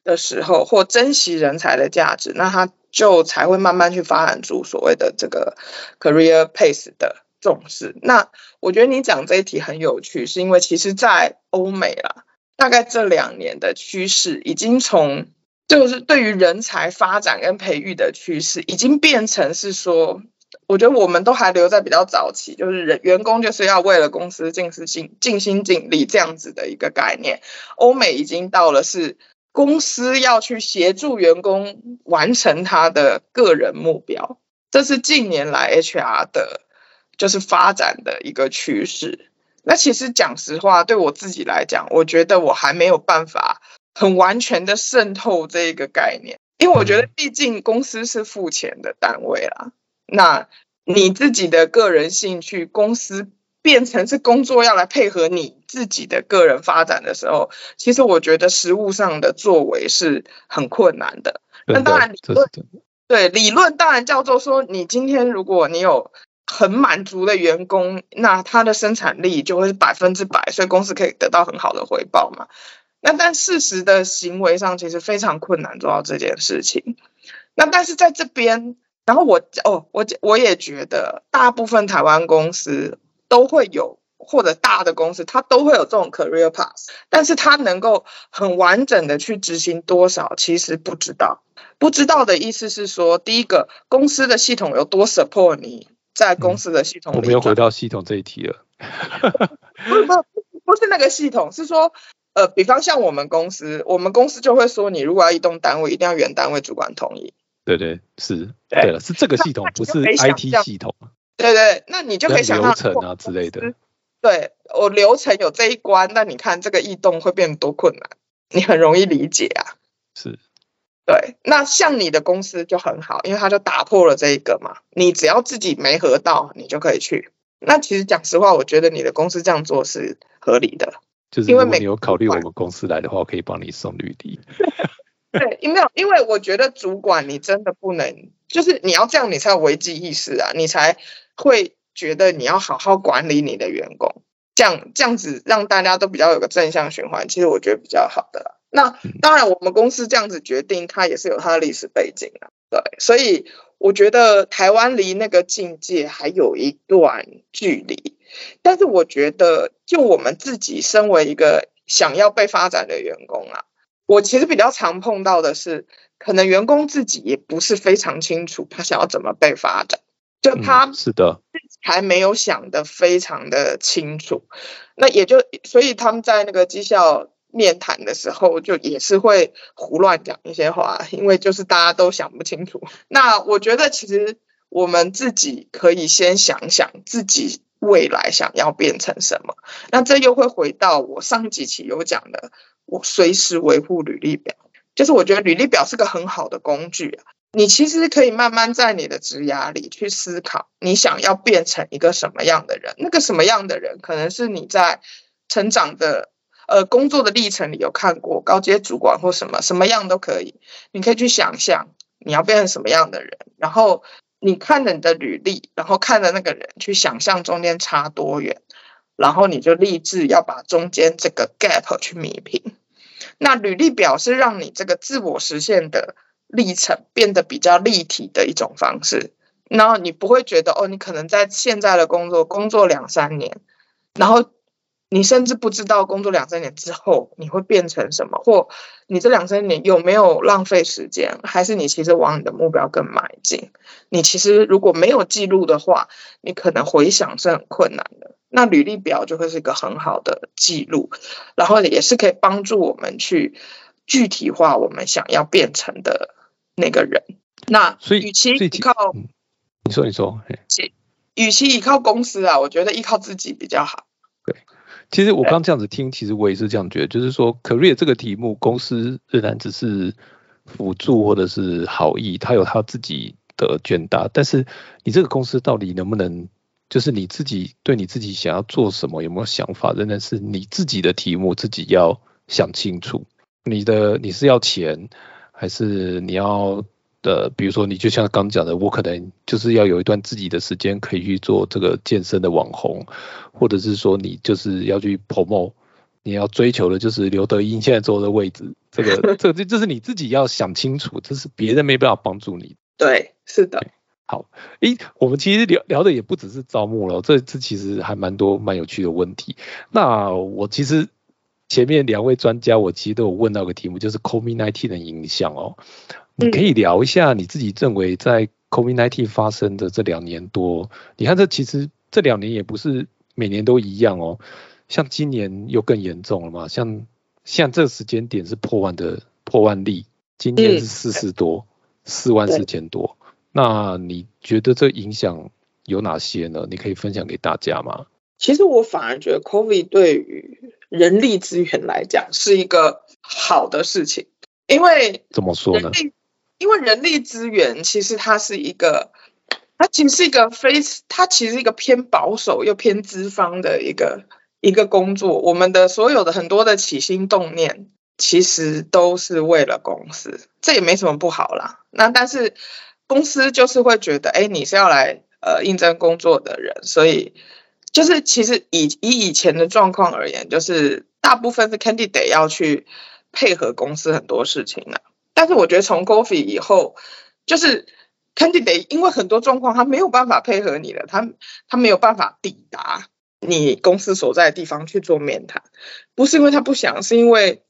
的时候，或珍惜人才的价值，那它就才会慢慢去发展出所谓的这个 career pace 的。重视那，我觉得你讲这一题很有趣，是因为其实，在欧美啦，大概这两年的趋势已经从就是对于人才发展跟培育的趋势，已经变成是说，我觉得我们都还留在比较早期，就是人员工就是要为了公司尽是尽尽心尽力这样子的一个概念。欧美已经到了是公司要去协助员工完成他的个人目标，这是近年来 HR 的。就是发展的一个趋势。那其实讲实话，对我自己来讲，我觉得我还没有办法很完全的渗透这个概念，因为我觉得毕竟公司是付钱的单位啦。那你自己的个人兴趣，公司变成是工作要来配合你自己的个人发展的时候，其实我觉得实务上的作为是很困难的。那当然理论对理论当然叫做说，你今天如果你有。很满足的员工，那他的生产力就会是百分之百，所以公司可以得到很好的回报嘛。那但事实的行为上其实非常困难做到这件事情。那但是在这边，然后我哦，我我也觉得大部分台湾公司都会有，或者大的公司它都会有这种 career path，但是它能够很完整的去执行多少，其实不知道。不知道的意思是说，第一个公司的系统有多 support 你。在公司的系统，我们又回到系统这一题了。不是不不是那个系统，是说呃，比方像我们公司，我们公司就会说，你如果要移动单位，一定要原单位主管同意。对对是，对了，是这个系统，不是 IT 系统。对对，那你就可以想到流程啊之类的。对我流程有这一关，那你看这个异动会变多困难，你很容易理解啊。是。对，那像你的公司就很好，因为他就打破了这一个嘛。你只要自己没合到，你就可以去。那其实讲实话，我觉得你的公司这样做是合理的。就是因为你有考虑我们公司来的话，我可以帮你送绿地。对，因为因为我觉得主管你真的不能，就是你要这样，你才有危机意识啊，你才会觉得你要好好管理你的员工，这样这样子让大家都比较有个正向循环，其实我觉得比较好的。那当然，我们公司这样子决定，它也是有它的历史背景啊。对，所以我觉得台湾离那个境界还有一段距离。但是我觉得，就我们自己身为一个想要被发展的员工啊，我其实比较常碰到的是，可能员工自己也不是非常清楚他想要怎么被发展，就他是的，还没有想的非常的清楚。那也就所以他们在那个绩效。面谈的时候就也是会胡乱讲一些话，因为就是大家都想不清楚。那我觉得其实我们自己可以先想想自己未来想要变成什么。那这又会回到我上几期有讲的，我随时维护履历表，就是我觉得履历表是个很好的工具啊。你其实可以慢慢在你的职涯里去思考，你想要变成一个什么样的人？那个什么样的人，可能是你在成长的。呃，工作的历程里有看过高阶主管或什么什么样都可以，你可以去想象你要变成什么样的人，然后你看着你的履历，然后看着那个人去想象中间差多远，然后你就立志要把中间这个 gap 去弥平。那履历表是让你这个自我实现的历程变得比较立体的一种方式。然后你不会觉得哦，你可能在现在的工作工作两三年，然后你甚至不知道工作两三年之后你会变成什么，或你这两三年有没有浪费时间，还是你其实往你的目标更迈进。你其实如果没有记录的话，你可能回想是很困难的。那履历表就会是一个很好的记录，然后也是可以帮助我们去具体化我们想要变成的那个人。那所以与其依靠。你说，你说，与其依靠公司啊，我觉得依靠自己比较好。对，其实我刚这样子听，其实我也是这样觉得，就是说，career 这个题目，公司仍然只是辅助或者是好意，他有他自己的卷大，但是你这个公司到底能不能，就是你自己对你自己想要做什么有没有想法，仍然是你自己的题目，自己要想清楚。你的你是要钱，还是你要？的，比如说你就像刚讲的，我可能就是要有一段自己的时间可以去做这个健身的网红，或者是说你就是要去 promo，你要追求的就是刘德英现在坐的位置，这个 这这这是你自己要想清楚，这是别人没办法帮助你。对，是的。好，诶，我们其实聊聊的也不只是招募了，这这其实还蛮多蛮有趣的问题。那我其实前面两位专家，我其实都有问到个题目，就是 COVID-19 的影响哦。你可以聊一下你自己认为在 COVID-19 发生的这两年多，你看这其实这两年也不是每年都一样哦，像今年又更严重了嘛，像像这个时间点是破万的破万例，今天是四十多，四万四千多，那你觉得这影响有哪些呢？你可以分享给大家吗？其实我反而觉得 COVID 对于人力资源来讲是一个好的事情，因为怎么说呢？因为人力资源其实它是一个，它其实是一个非，它其实一个偏保守又偏资方的一个一个工作。我们的所有的很多的起心动念，其实都是为了公司，这也没什么不好啦。那但是公司就是会觉得，哎，你是要来呃应征工作的人，所以就是其实以以以前的状况而言，就是大部分是 candidate 要去配合公司很多事情呢。但是我觉得从 Coffee 以后，就是 Candidate 因为很多状况他没有办法配合你了，他他没有办法抵达你公司所在的地方去做面谈，不是因为他不想，是因为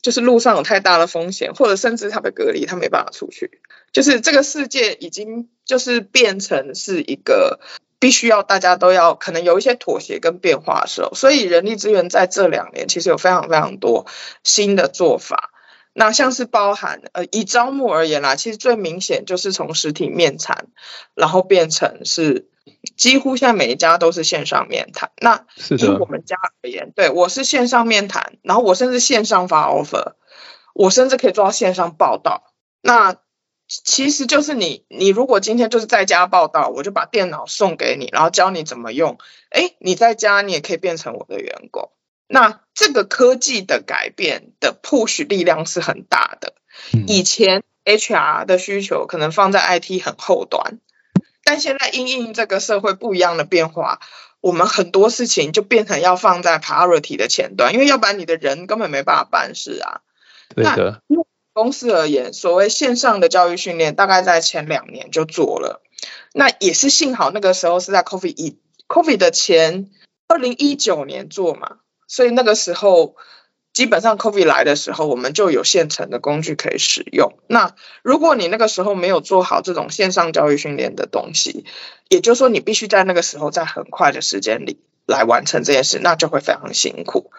就是路上有太大的风险，或者甚至他被隔离，他没办法出去。就是这个世界已经就是变成是一个必须要大家都要可能有一些妥协跟变化的时候，所以人力资源在这两年其实有非常非常多新的做法。那像是包含呃，以招募而言啦，其实最明显就是从实体面谈，然后变成是几乎现在每一家都是线上面谈。那以我们家而言，对我是线上面谈，然后我甚至线上发 offer，我甚至可以做到线上报道。那其实就是你，你如果今天就是在家报道，我就把电脑送给你，然后教你怎么用。哎，你在家你也可以变成我的员工。那这个科技的改变的 push 力量是很大的。以前 HR 的需求可能放在 IT 很后端，但现在因应这个社会不一样的变化，我们很多事情就变成要放在 priority 的前端，因为要不然你的人根本没办法办事啊。对的。公司而言，所谓线上的教育训练，大概在前两年就做了。那也是幸好那个时候是在 COVID 一 COVID 的前二零一九年做嘛。所以那个时候，基本上 COVID 来的时候，我们就有现成的工具可以使用。那如果你那个时候没有做好这种线上教育训练的东西，也就是说你必须在那个时候在很快的时间里来完成这件事，那就会非常辛苦。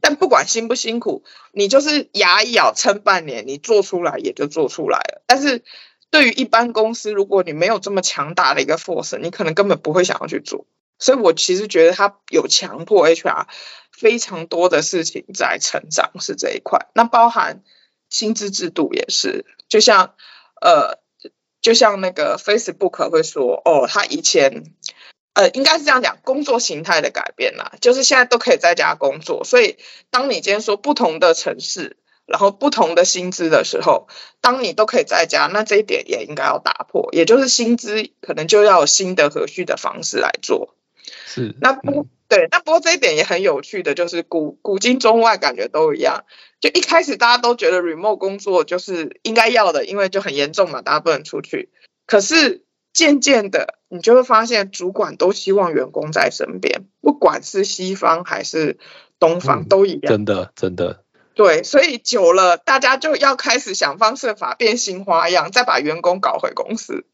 但不管辛不辛苦，你就是牙一咬撑半年，你做出来也就做出来了。但是对于一般公司，如果你没有这么强大的一个 force，你可能根本不会想要去做。所以我其实觉得他有强迫 HR。非常多的事情在成长是这一块，那包含薪资制度也是，就像呃，就像那个 Facebook 会说，哦，他以前呃，应该是这样讲，工作形态的改变啦，就是现在都可以在家工作，所以当你今天说不同的城市，然后不同的薪资的时候，当你都可以在家，那这一点也应该要打破，也就是薪资可能就要有新的和序的方式来做。是，那不。对，那不过这一点也很有趣的，就是古古今中外感觉都一样。就一开始大家都觉得 remote 工作就是应该要的，因为就很严重嘛，大家不能出去。可是渐渐的，你就会发现主管都希望员工在身边，不管是西方还是东方都一样。真的，真的。对，所以久了，大家就要开始想方设法变新花样，再把员工搞回公司。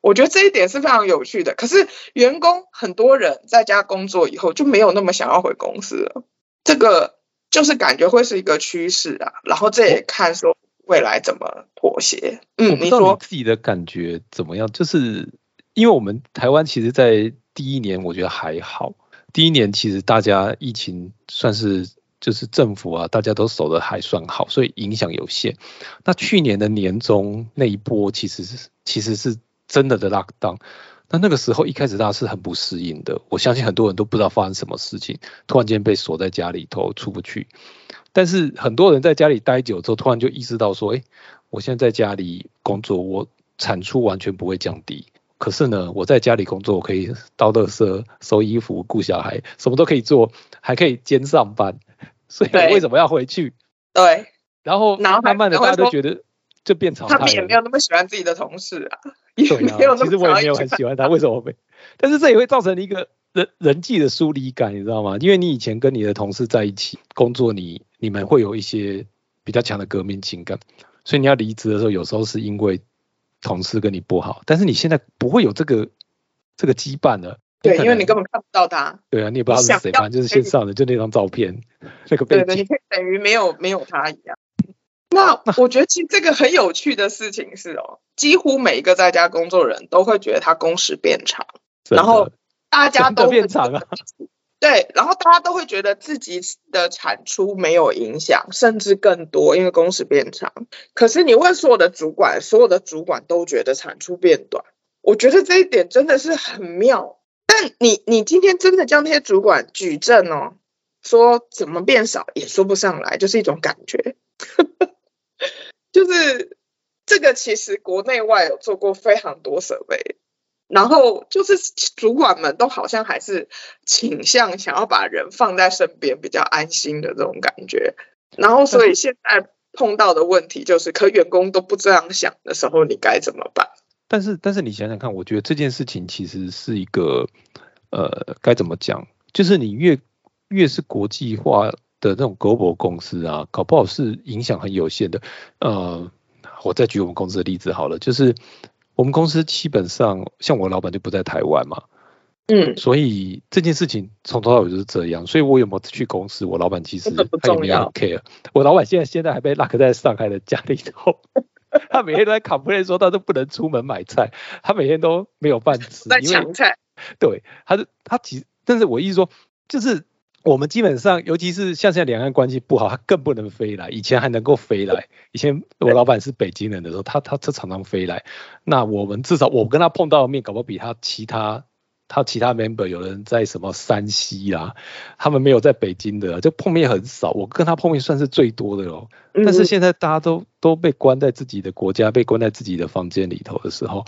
我觉得这一点是非常有趣的。可是员工很多人在家工作以后就没有那么想要回公司了，这个就是感觉会是一个趋势啊。然后这也看说未来怎么妥协。嗯，你说自己的感觉怎么样？就是因为我们台湾其实，在第一年我觉得还好，第一年其实大家疫情算是就是政府啊，大家都守的还算好，所以影响有限。那去年的年中那一波其实是其实是。真的的 lock down，那那个时候一开始大家是很不适应的，我相信很多人都不知道发生什么事情，突然间被锁在家里头出不去。但是很多人在家里待久之后，突然就意识到说，哎，我现在在家里工作，我产出完全不会降低。可是呢，我在家里工作，我可以倒垃圾、收衣服、顾小孩，什么都可以做，还可以兼上班。所以为什么要回去？对。然后慢慢的大家都觉得就变常态。他们也没有那么喜欢自己的同事啊。其实我也没有很喜欢他，为什么会？但是这也会造成一个人人际的疏离感，你知道吗？因为你以前跟你的同事在一起工作，你你们会有一些比较强的革命情感，所以你要离职的时候，有时候是因为同事跟你不好，但是你现在不会有这个这个羁绊了。对，因为你根本看不到他。对啊，你也不知道是谁，反正就是线上的，就那张照片那个背景，你可以等于没有没有他一样。那我觉得其实这个很有趣的事情是哦，几乎每一个在家工作人都会觉得他工时变长，然后大家都变长啊，对，然后大家都会觉得自己的产出没有影响，甚至更多，因为工时变长。可是你问所有的主管，所有的主管都觉得产出变短。我觉得这一点真的是很妙。但你你今天真的叫那些主管举证哦，说怎么变少也说不上来，就是一种感觉。就是这个，其实国内外有做过非常多设备，然后就是主管们都好像还是倾向想要把人放在身边，比较安心的这种感觉。然后，所以现在碰到的问题就是，可员工都不这样想的时候，你该怎么办？但是，但是你想想看，我觉得这件事情其实是一个，呃，该怎么讲？就是你越越是国际化。的那种 global 公司啊，搞不好是影响很有限的。呃，我再举我们公司的例子好了，就是我们公司基本上像我老板就不在台湾嘛，嗯，所以这件事情从头到尾就是这样。所以我有没有去公司，我老板其实他也没有 care。我老板现在现在还被 lock 在上海的家里头，他每天都在 complain 说他都不能出门买菜，他每天都没有饭吃，在抢菜。对，他是他其实，但是我意思说就是。我们基本上，尤其是像现在两岸关系不好，他更不能飞来。以前还能够飞来，以前我老板是北京人的时候，他他他常常飞来。那我们至少我跟他碰到的面，搞不好比他其他他其他 member 有人在什么山西啦，他们没有在北京的，就碰面很少。我跟他碰面算是最多的喽。但是现在大家都都被关在自己的国家，被关在自己的房间里头的时候，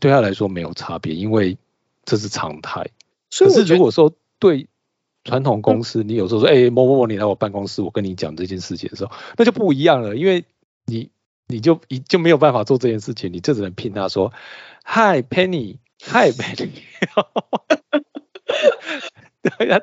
对他来说没有差别，因为这是常态。可是如果说对。传统公司，你有时候说，哎，某某某，你来我办公室，我跟你讲这件事情的时候，那就不一样了，因为你你就一就没有办法做这件事情，你就只能骗他说，Hi Penny，Hi Penny，对呀，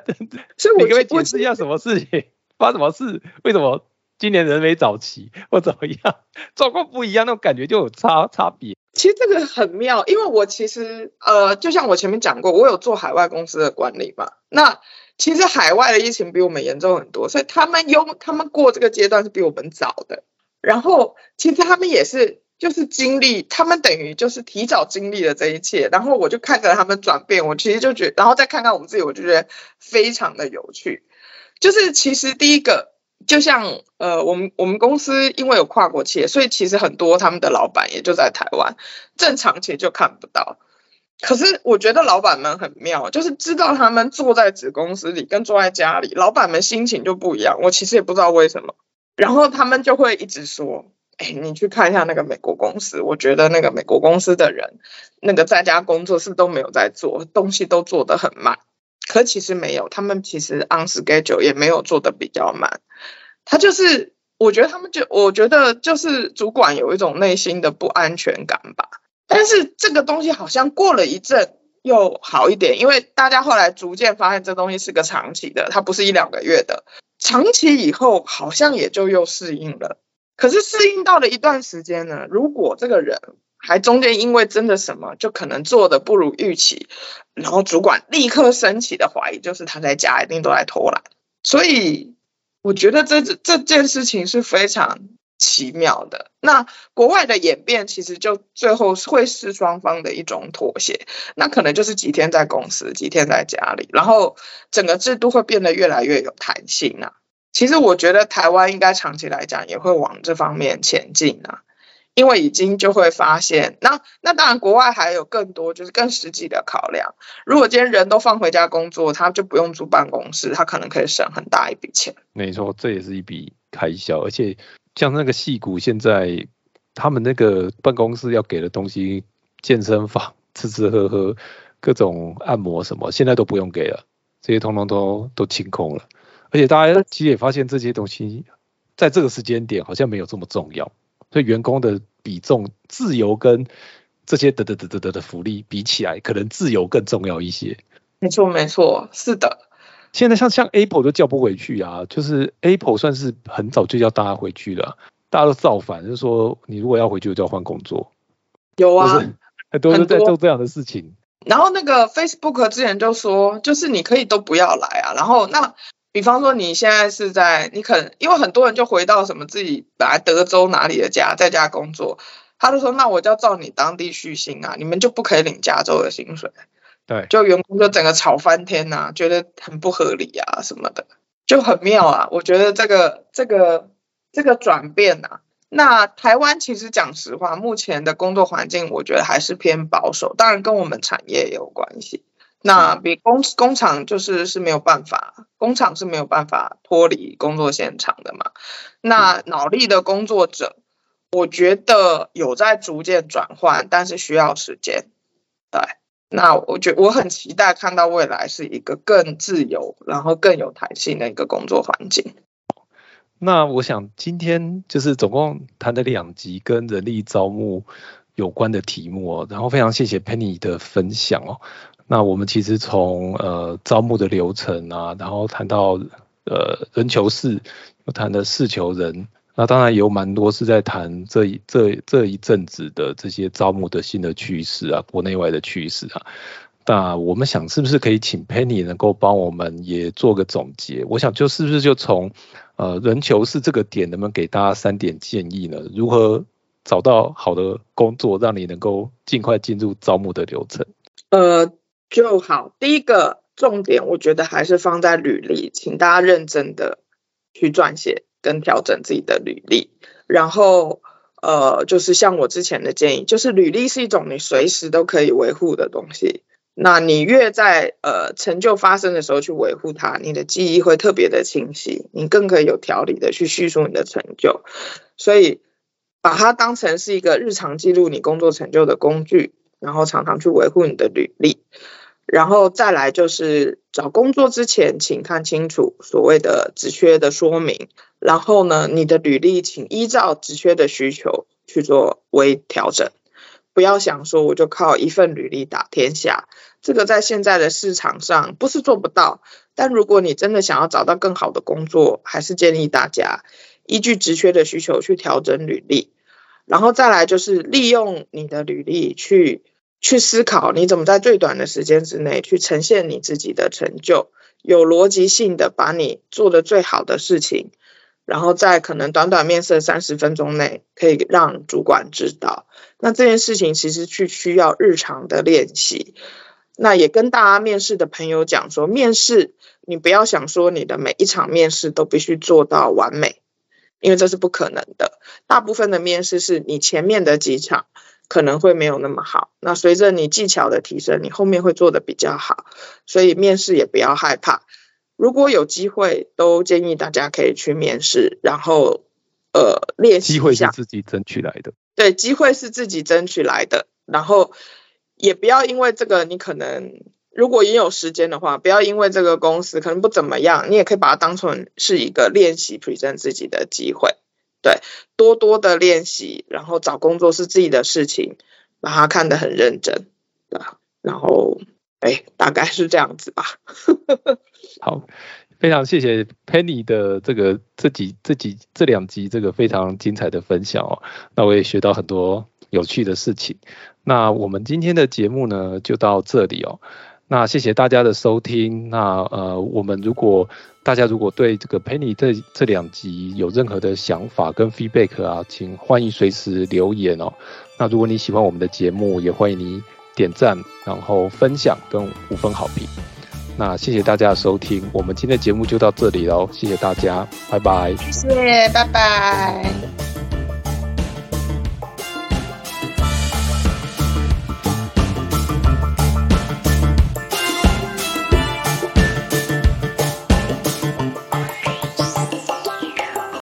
所以你可以解释一下什么事情，发什么事，为什么今年人没找齐或怎么样，状况不一样，那种感觉就有差差别。其实这个很妙，因为我其实呃，就像我前面讲过，我有做海外公司的管理嘛，那。其实海外的疫情比我们严重很多，所以他们有他们过这个阶段是比我们早的。然后其实他们也是就是经历，他们等于就是提早经历了这一切。然后我就看着他们转变，我其实就觉，然后再看看我们自己，我就觉得非常的有趣。就是其实第一个，就像呃，我们我们公司因为有跨国企业，所以其实很多他们的老板也就在台湾，正常其实就看不到。可是我觉得老板们很妙，就是知道他们坐在子公司里跟坐在家里，老板们心情就不一样。我其实也不知道为什么，然后他们就会一直说：“哎，你去看一下那个美国公司，我觉得那个美国公司的人，那个在家工作是都没有在做，东西都做得很慢。”可其实没有，他们其实 on schedule 也没有做的比较慢。他就是，我觉得他们就，我觉得就是主管有一种内心的不安全感吧。但是这个东西好像过了一阵又好一点，因为大家后来逐渐发现这东西是个长期的，它不是一两个月的。长期以后好像也就又适应了。可是适应到了一段时间呢，如果这个人还中间因为真的什么就可能做的不如预期，然后主管立刻升起的怀疑就是他在家一定都在偷懒。所以我觉得这这件事情是非常。奇妙的，那国外的演变其实就最后会是双方的一种妥协，那可能就是几天在公司，几天在家里，然后整个制度会变得越来越有弹性啊。其实我觉得台湾应该长期来讲也会往这方面前进啊，因为已经就会发现，那那当然国外还有更多就是更实际的考量。如果今天人都放回家工作，他就不用租办公室，他可能可以省很大一笔钱。没错，这也是一笔开销，而且。像那个戏骨，现在他们那个办公室要给的东西，健身房、吃吃喝喝、各种按摩什么，现在都不用给了，这些通通都都清空了。而且大家其实也发现这些东西，在这个时间点好像没有这么重要，所以员工的比重、自由跟这些得得得得得的福利比起来，可能自由更重要一些。没错，没错，是的。现在像像 Apple 都叫不回去啊，就是 Apple 算是很早就叫大家回去了，大家都造反，就是说你如果要回去就要换工作。有啊，很多人在做这样的事情。然后那个 Facebook 之前就说，就是你可以都不要来啊。然后那比方说你现在是在，你可能因为很多人就回到什么自己本来德州哪里的家，在家工作，他就说那我就要照你当地续薪啊，你们就不可以领加州的薪水。对，就员工就整个吵翻天呐，觉得很不合理啊什么的，就很妙啊。我觉得这个这个这个转变呐，那台湾其实讲实话，目前的工作环境我觉得还是偏保守，当然跟我们产业有关系。那比工工厂就是是没有办法，工厂是没有办法脱离工作现场的嘛。那脑力的工作者，我觉得有在逐渐转换，但是需要时间。对。那我觉我很期待看到未来是一个更自由，然后更有弹性的一个工作环境。那我想今天就是总共谈了两集跟人力招募有关的题目哦，然后非常谢谢 Penny 的分享哦。那我们其实从呃招募的流程啊，然后谈到呃人求事，又谈了事求人。那当然有蛮多是在谈这一这这一阵子的这些招募的新的趋势啊，国内外的趋势啊。那我们想是不是可以请 Penny 能够帮我们也做个总结？我想就是不是就从呃人求是这个点，能不能给大家三点建议呢？如何找到好的工作，让你能够尽快进入招募的流程？呃，就好。第一个重点，我觉得还是放在履历，请大家认真的去撰写。跟调整自己的履历，然后呃，就是像我之前的建议，就是履历是一种你随时都可以维护的东西。那你越在呃成就发生的时候去维护它，你的记忆会特别的清晰，你更可以有条理的去叙述你的成就。所以把它当成是一个日常记录你工作成就的工具，然后常常去维护你的履历。然后再来就是找工作之前，请看清楚所谓的职缺的说明。然后呢，你的履历请依照职缺的需求去做微调整，不要想说我就靠一份履历打天下。这个在现在的市场上不是做不到，但如果你真的想要找到更好的工作，还是建议大家依据职缺的需求去调整履历。然后再来就是利用你的履历去。去思考你怎么在最短的时间之内去呈现你自己的成就，有逻辑性的把你做的最好的事情，然后在可能短短面试三十分钟内可以让主管知道。那这件事情其实去需要日常的练习。那也跟大家面试的朋友讲说，面试你不要想说你的每一场面试都必须做到完美，因为这是不可能的。大部分的面试是你前面的几场。可能会没有那么好。那随着你技巧的提升，你后面会做的比较好。所以面试也不要害怕。如果有机会，都建议大家可以去面试，然后呃练习一下。机会是自己争取来的。对，机会是自己争取来的。然后也不要因为这个，你可能如果也有时间的话，不要因为这个公司可能不怎么样，你也可以把它当成是一个练习 present 自己的机会。对，多多的练习，然后找工作是自己的事情，把它看得很认真，对，然后，哎，大概是这样子吧。好，非常谢谢 Penny 的这个这几这几这两集这个非常精彩的分享哦，那我也学到很多有趣的事情。那我们今天的节目呢就到这里哦。那谢谢大家的收听。那呃，我们如果大家如果对这个 Penny 这这两集有任何的想法跟 feedback 啊，请欢迎随时留言哦。那如果你喜欢我们的节目，也欢迎你点赞，然后分享跟五分好评。那谢谢大家的收听，我们今天的节目就到这里喽，谢谢大家，拜拜。谢谢，拜拜。